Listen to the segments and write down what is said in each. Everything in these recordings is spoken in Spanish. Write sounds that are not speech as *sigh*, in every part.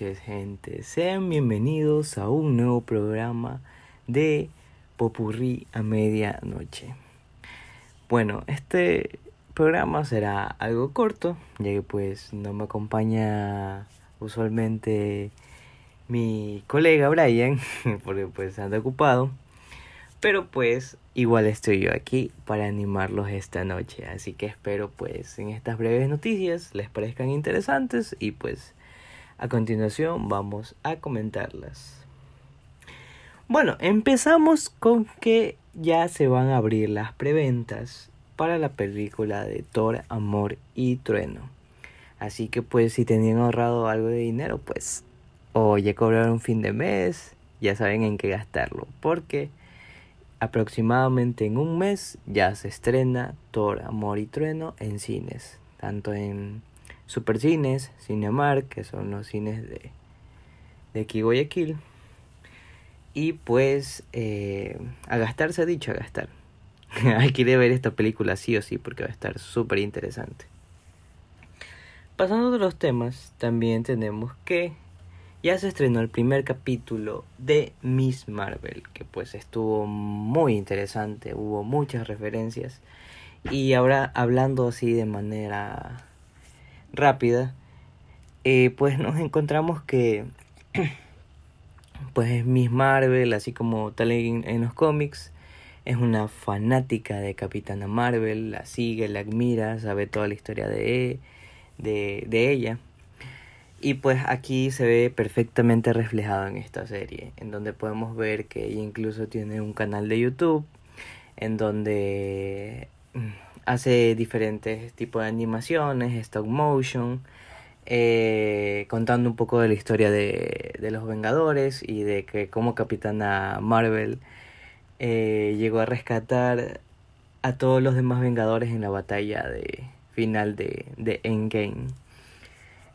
Gente, sean bienvenidos a un nuevo programa de Popurrí a medianoche. Bueno, este programa será algo corto, ya que pues no me acompaña usualmente mi colega Brian, *laughs* porque pues anda ocupado. Pero pues igual estoy yo aquí para animarlos esta noche. Así que espero pues en estas breves noticias les parezcan interesantes y pues a continuación vamos a comentarlas. Bueno, empezamos con que ya se van a abrir las preventas para la película de Thor, Amor y Trueno. Así que pues si tenían ahorrado algo de dinero pues o ya cobraron fin de mes, ya saben en qué gastarlo. Porque aproximadamente en un mes ya se estrena Thor, Amor y Trueno en cines, tanto en Supercines, Cinemark, que son los cines de, de aquí Guayaquil, y pues eh, a gastar se ha dicho, a gastar. *laughs* Hay que ir a ver esta película sí o sí porque va a estar súper interesante. Pasando de los temas, también tenemos que ya se estrenó el primer capítulo de Miss Marvel, que pues estuvo muy interesante, hubo muchas referencias. Y ahora hablando así de manera rápida, eh, pues nos encontramos que *clears throat* pues Miss Marvel, así como tal en, los cómics, es una fanática de Capitana Marvel, la sigue, la admira, sabe toda la historia de, de, de ella. Y pues aquí se ve perfectamente reflejado en esta serie, en donde podemos ver que ella incluso tiene un canal de YouTube, en donde mm, hace diferentes tipos de animaciones, stop motion, eh, contando un poco de la historia de, de, los Vengadores y de que como Capitana Marvel eh, llegó a rescatar a todos los demás Vengadores en la batalla de final de, de Endgame.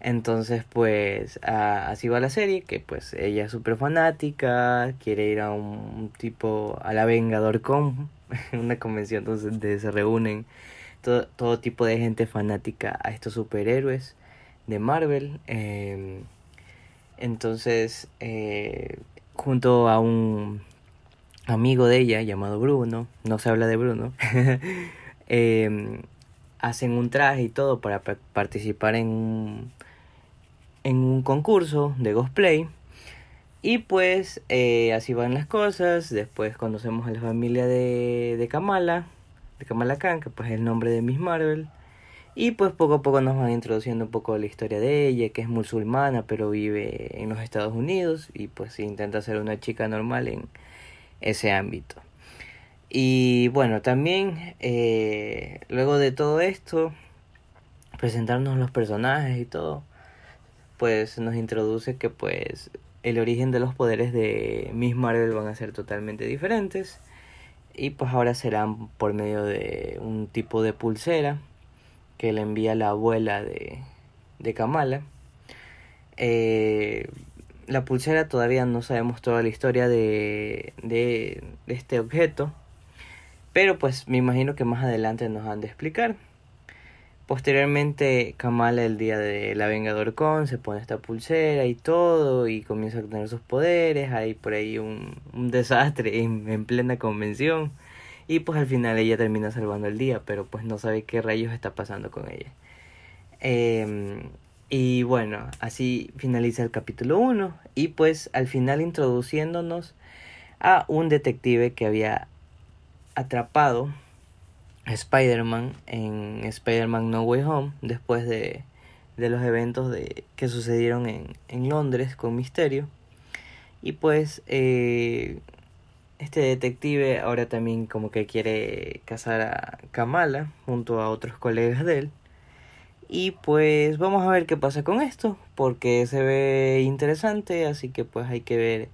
Entonces, pues así va la serie, que pues ella es súper fanática, quiere ir a un, tipo, a la Vengador Con, *laughs* una convención donde se reúnen todo, todo, tipo de gente fanática a estos superhéroes de Marvel. Eh, entonces, eh, junto a un amigo de ella llamado Bruno, no se habla de Bruno, *laughs* eh, hacen un traje y todo para participar en un en un concurso de cosplay. Y pues eh, así van las cosas. Después conocemos a la familia de, de Kamala, de Kamala Khan, que pues es el nombre de Miss Marvel. Y pues poco a poco nos van introduciendo un poco la historia de ella, que es musulmana, pero vive en los Estados Unidos y pues intenta ser una chica normal en ese ámbito. Y bueno, también eh, luego de todo esto, presentarnos los personajes y todo, pues nos introduce que pues el origen de los poderes de Miss Marvel van a ser totalmente diferentes y pues ahora serán por medio de un tipo de pulsera que le envía la abuela de, de Kamala. Eh, la pulsera todavía no sabemos toda la historia de, de, de este objeto, pero pues me imagino que más adelante nos han de explicar. Posteriormente, Kamala, el día de la Vengador Con, se pone esta pulsera y todo, y comienza a tener sus poderes. Hay por ahí un, un desastre en, en, plena convención. Y pues al final ella termina salvando el día, pero pues no sabe qué rayos está pasando con ella. Eh, y bueno, así finaliza el capítulo 1. Y pues al final introduciéndonos a un detective que había atrapado Spider-Man en Spider-Man No Way Home después de, de los eventos de, que sucedieron en, en, Londres con Misterio. Y pues eh, este detective ahora también como que quiere casar a Kamala junto a otros colegas de él. Y pues vamos a ver qué pasa con esto, porque se ve interesante, así que pues hay que ver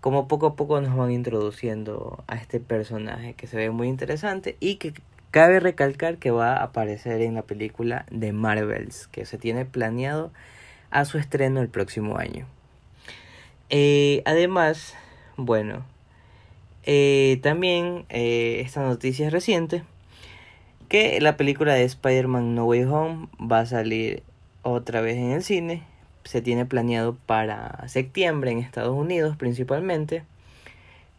cómo poco a poco nos van introduciendo a este personaje que se ve muy interesante y que Cabe recalcar que va a aparecer en la película de Marvels, que se tiene planeado a su estreno el próximo año. Eh, además, bueno, eh, también eh, esta noticia es reciente, que la película de Spider-Man No Way Home va a salir otra vez en el cine, se tiene planeado para septiembre en Estados Unidos principalmente,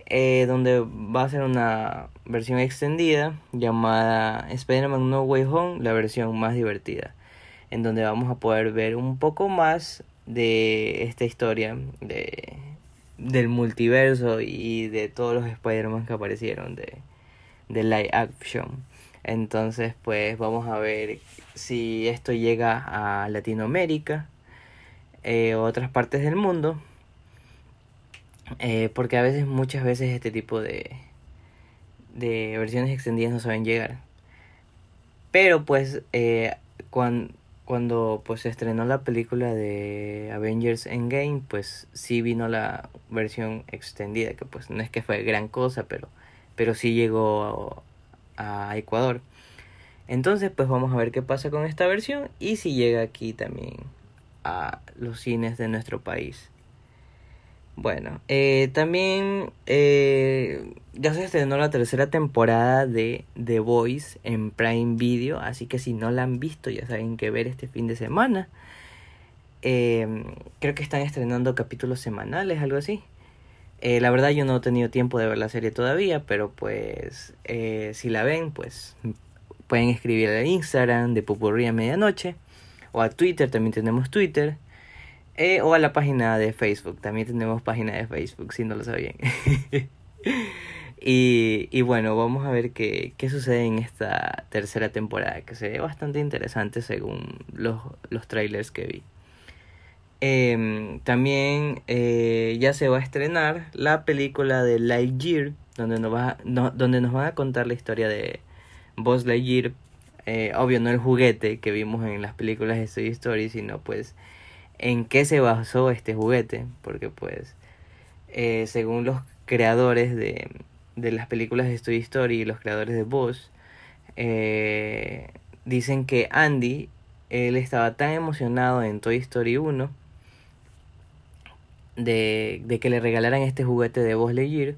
eh, donde va a ser una versión extendida llamada Spider-Man No Way Home, la versión más divertida, en donde vamos a poder ver un poco más de esta historia de, del multiverso y de todos los Spider-Man que aparecieron de, de live action. Entonces, pues vamos a ver si esto llega a Latinoamérica eh, otras partes del mundo. Eh, porque a veces, muchas veces, este tipo de, de versiones extendidas no saben llegar. Pero pues, eh, cuando, cuando pues se estrenó la película de Avengers Endgame, pues sí vino la versión extendida, que pues no es que fue gran cosa, pero, pero sí llegó a Ecuador. Entonces, pues vamos a ver qué pasa con esta versión y si llega aquí también a los cines de nuestro país. Bueno, eh, también eh, ya se estrenó la tercera temporada de The Voice en Prime Video, así que si no la han visto ya saben qué ver este fin de semana. Eh, creo que están estrenando capítulos semanales, algo así. Eh, la verdad yo no he tenido tiempo de ver la serie todavía, pero pues eh, si la ven, pues pueden escribir al Instagram de Pupurría Medianoche o a Twitter, también tenemos Twitter. Eh, o a la página de Facebook, también tenemos página de Facebook, si no lo sabían. *laughs* y, y bueno, vamos a ver qué, qué sucede en esta tercera temporada, que se ve bastante interesante según los, los trailers que vi. Eh, también eh, ya se va a estrenar la película de Lightyear, donde nos, va, no, donde nos van a contar la historia de Buzz Lightyear. Eh, obvio, no el juguete que vimos en las películas de Toy Story, sino pues en qué se basó este juguete. Porque pues, eh, según los creadores de, de las películas de Toy Story y los creadores de Buzz, eh, dicen que Andy, él estaba tan emocionado en Toy Story 1 de, de que le regalaran este juguete de Buzz Lightyear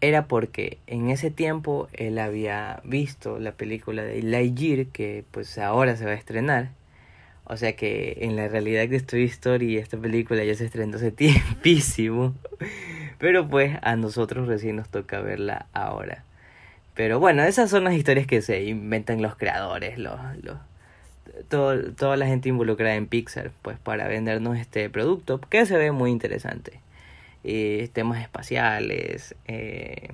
era porque en ese tiempo él había visto la película de Lightyear que pues ahora se va a estrenar. O sea que en la realidad de Toy Story esta película ya se estrenó hace *laughs* tiempísimo. Pero pues a nosotros recién nos toca verla ahora. Pero bueno, esas son las historias que se inventan los creadores, los, los, todo, toda la gente involucrada en Pixar, pues para vendernos este producto que se ve muy interesante. Eh, temas espaciales, eh,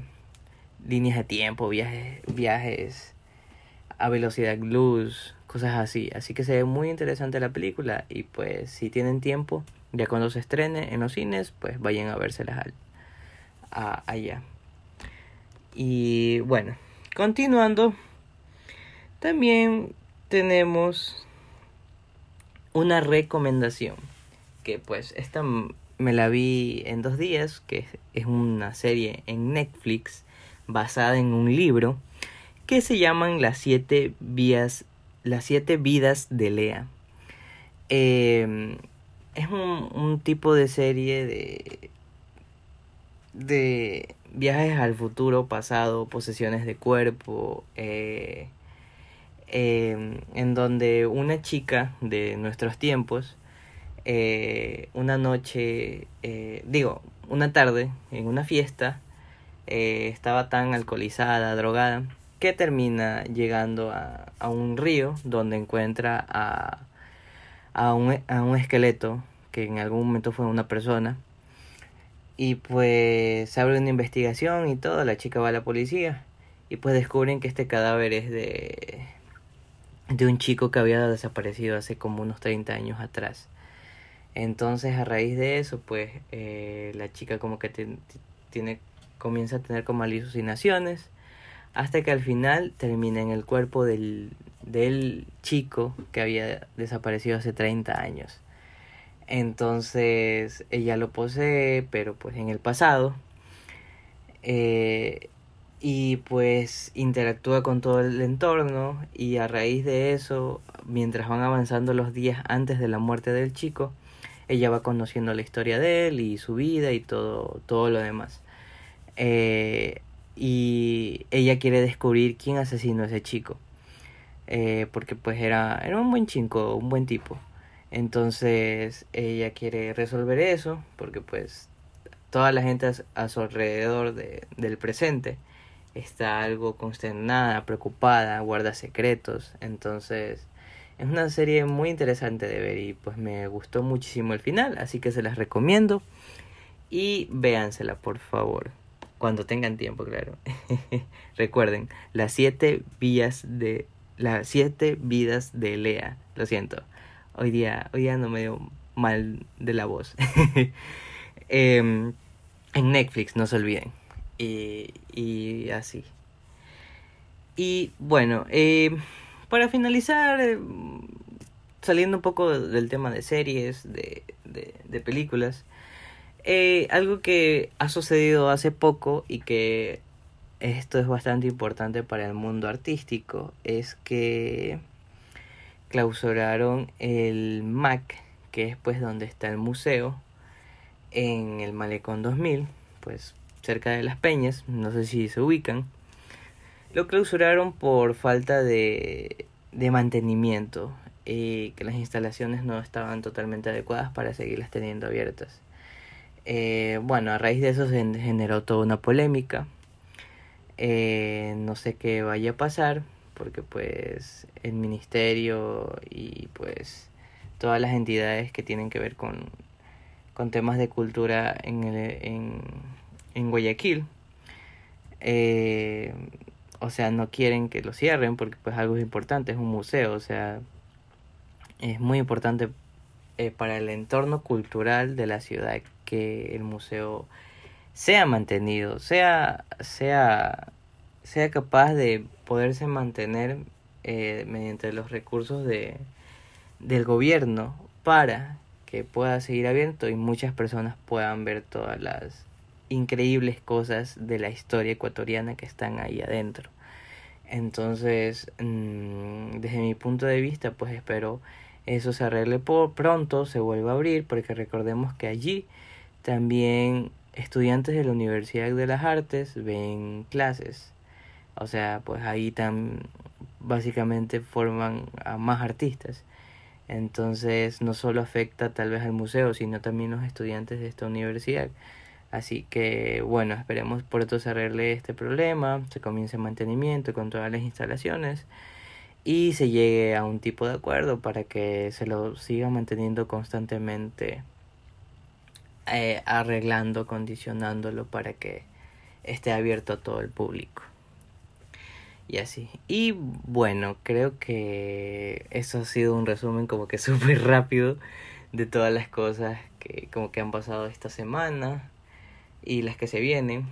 líneas de tiempo, viajes, viajes a velocidad luz, cosas así. Así que se ve muy interesante la película y pues si tienen tiempo, ya cuando se estrene en los cines, pues vayan a vérselas al, a, allá. Y bueno, continuando, también tenemos una recomendación que pues esta me la vi en dos días que es una serie en Netflix basada en un libro que se llaman las siete vías las siete vidas de Lea. Eh, es un, un tipo de serie de de viajes al futuro pasado posesiones de cuerpo eh, eh, en donde una chica de nuestros tiempos, eh, una noche, eh, digo, una tarde, en una fiesta, eh, estaba tan alcoholizada, drogada, que termina llegando a, a un río donde encuentra a, a, un, a un esqueleto que en algún momento fue una persona. Y pues se abre una investigación y todo, la chica va a la policía y pues descubren que este cadáver es de de un chico que había desaparecido hace como unos 30 años atrás. Entonces a raíz de eso, pues eh, la chica como que tiene, comienza a tener como alucinaciones hasta que al final termina en el cuerpo del, del chico que había desaparecido hace 30 años. Entonces ella lo posee, pero pues en el pasado. Eh, y pues interactúa con todo el entorno y a raíz de eso, mientras van avanzando los días antes de la muerte del chico, ella va conociendo la historia de él y su vida y todo, todo lo demás. Eh, y ella quiere descubrir quién asesinó a ese chico. Eh, porque pues era, era un buen chico, un buen tipo. Entonces ella quiere resolver eso porque pues toda la gente a su alrededor de, del presente está algo consternada, preocupada, guarda secretos. Entonces es una serie muy interesante de ver y pues me gustó muchísimo el final, así que se las recomiendo y véansela por favor. Cuando tengan tiempo, claro. *laughs* Recuerden, las siete vías de las siete vidas de Lea. Lo siento. Hoy día, hoy día no me dio mal de la voz. *laughs* Em, en Netflix, no se olviden. Y, así. Y bueno, eh, para finalizar, eh, saliendo un poco del tema de series, de, de películas, eh, algo que ha sucedido hace poco y que esto es bastante importante para el mundo artístico es que clausuraron el MAC, que es pues donde está el museo, en el Malecón 2000, pues cerca de Las Peñas, no sé si se ubican. Lo clausuraron por falta de, de mantenimiento y que las instalaciones no estaban totalmente adecuadas para seguirlas teniendo abiertas. Eh, bueno, a raíz de eso se generó toda una polémica. Eh, no sé qué vaya a pasar, porque pues el ministerio y pues todas las entidades que tienen que ver con, con temas de cultura en, en, en Guayaquil, eh, o sea, no quieren que lo cierren porque pues algo es importante, es un museo, o sea, es muy importante para el entorno cultural de la ciudad que el museo sea mantenido, sea, sea, sea capaz de poderse mantener eh, mediante los recursos de, del gobierno para que pueda seguir abierto y muchas personas puedan ver todas las increíbles cosas de la historia ecuatoriana que están ahí adentro. Entonces, mm, desde mi punto de vista, pues espero eso se arregle por pronto, se vuelva a abrir, porque recordemos que allí también estudiantes de la Universidad de las Artes ven clases. O sea, pues ahí tan básicamente forman a más artistas. Entonces no solo afecta tal vez al museo, sino también los estudiantes de esta universidad. Así que bueno, esperemos por esto se arregle este problema, se comience el mantenimiento con todas las instalaciones y se llegue a un tipo de acuerdo para que se lo siga manteniendo constantemente eh, arreglando, condicionándolo para que esté abierto a todo el público. Y así. Y bueno, creo que eso ha sido un resumen como que *laughs* súper rápido de todas las cosas que como que han pasado esta semana y las que se vienen.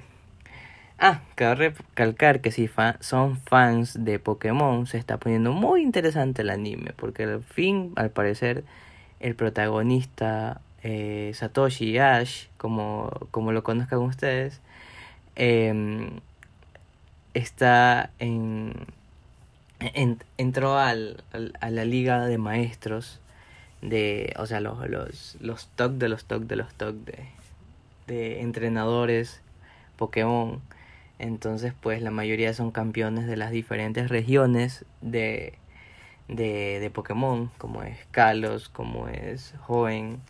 Ah, cabe recalcar que si son fans de Pokémon se está poniendo muy interesante el anime porque al fin, al parecer, el protagonista eh, Satoshi Ash, como, como lo conozcan ustedes, em, está en, entró al, a la liga de maestros de, o sea, los, los, los TOC de los TOC de los TOC de, de entrenadores Pokémon. Entonces, pues la mayoría son campeones de las diferentes regiones de, de, de Pokémon, como es Kalos, como es Hoenn,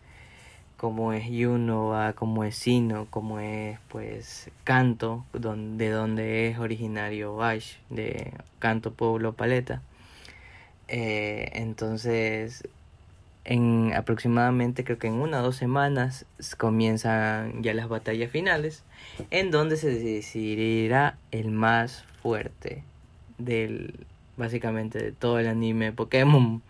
como es Yuno, como es Sino, como es pues Canto, de donde es originario Ash, de Canto Pueblo Paleta. Eh, entonces, en aproximadamente creo que en una o dos semanas comienzan ya las batallas finales, en donde se decidirá el más fuerte del básicamente de todo el anime Pokémon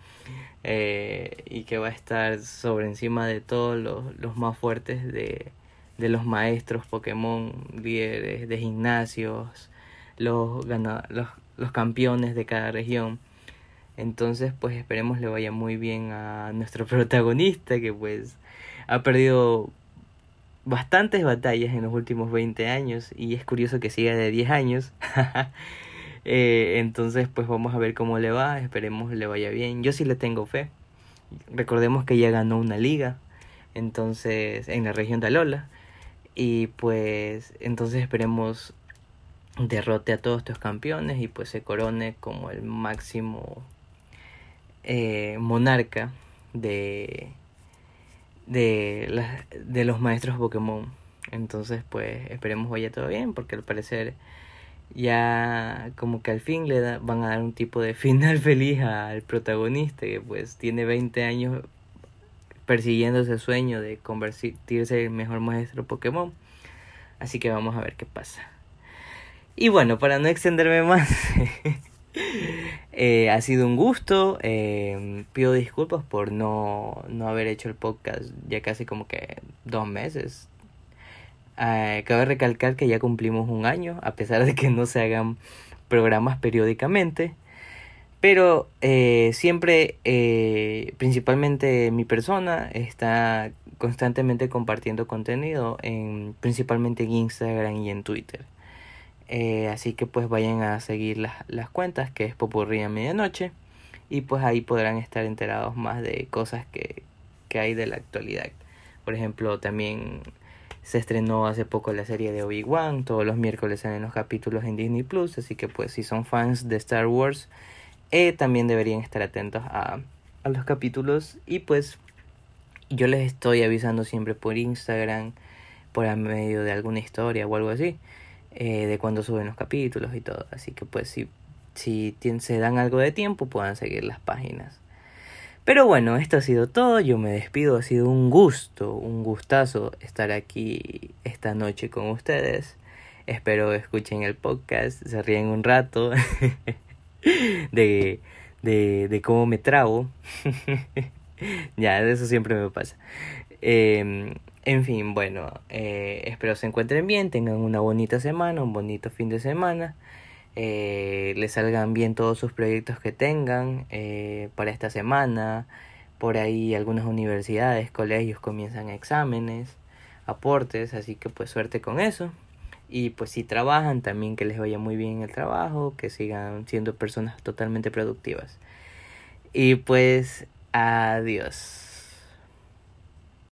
eh, y que va a estar sobre encima de todos los, más fuertes de, de, los maestros Pokémon, líderes de gimnasios, los, los, los campeones de cada región. Entonces, pues esperemos le vaya muy bien a nuestro *laughs* protagonista que pues ha perdido bastantes batallas en los últimos 20 años y es curioso que siga de 10 años. *laughs* Eh, entonces, pues vamos a ver cómo le va. Esperemos le vaya bien. Yo sí le tengo fe. Recordemos que ya ganó una liga. Entonces, en la región de Alola. Y pues, entonces esperemos derrote a todos estos campeones y pues se corone como el máximo eh, monarca de, de, de los maestros Pokémon. Entonces, pues esperemos vaya todo bien, porque al parecer ya como que al fin le van a dar un tipo de *laughs* final feliz al protagonista, que pues tiene 20 años persiguiendo ese sueño de convertirse en el mejor maestro Pokémon. Así que vamos a ver qué pasa. Y bueno, para no extenderme más, *laughs* eh, ha sido un gusto. Eh, pido disculpas por no, no haber hecho el podcast ya casi como que dos meses. Eh, cabe recalcar que ya cumplimos un año, a pesar de que no se hagan programas periódicamente. Pero eh, siempre, eh, principalmente mi persona, está constantemente compartiendo contenido, en, principalmente en Instagram y en Twitter. Así que pues vayan a seguir las, las cuentas, que es Popurrí a Medianoche. Y pues ahí podrán estar enterados más de cosas que, que hay de la actualidad. Por ejemplo, también se estrenó hace poco la serie de Obi-Wan. Todos los miércoles salen los capítulos en Disney Plus. Así que pues si son fans de Star Wars eh, también deberían estar atentos a, a los capítulos y pues yo les estoy avisando siempre por Instagram, por medio de alguna historia o algo así, eh, de cuando suben los capítulos y todo. Así que pues si, si se dan algo de tiempo puedan seguir las páginas. Pero bueno, esto ha sido todo, yo me despido, ha sido un gusto, un gustazo estar aquí esta noche con ustedes. Espero escuchen el podcast, se ríen un rato. *laughs* de, de, de cómo me trago. *laughs* ya, eso siempre me pasa. Eh, en fin, bueno, eh, espero se encuentren bien, tengan una bonita semana, un bonito fin de semana. Eh, les salgan bien todos sus proyectos que tengan eh, para esta semana. Por ahí algunas universidades, colegios comienzan exámenes, aportes, así que pues suerte con eso. Y pues si trabajan también que les vaya muy bien el trabajo, que sigan siendo personas totalmente productivas. Y pues adiós.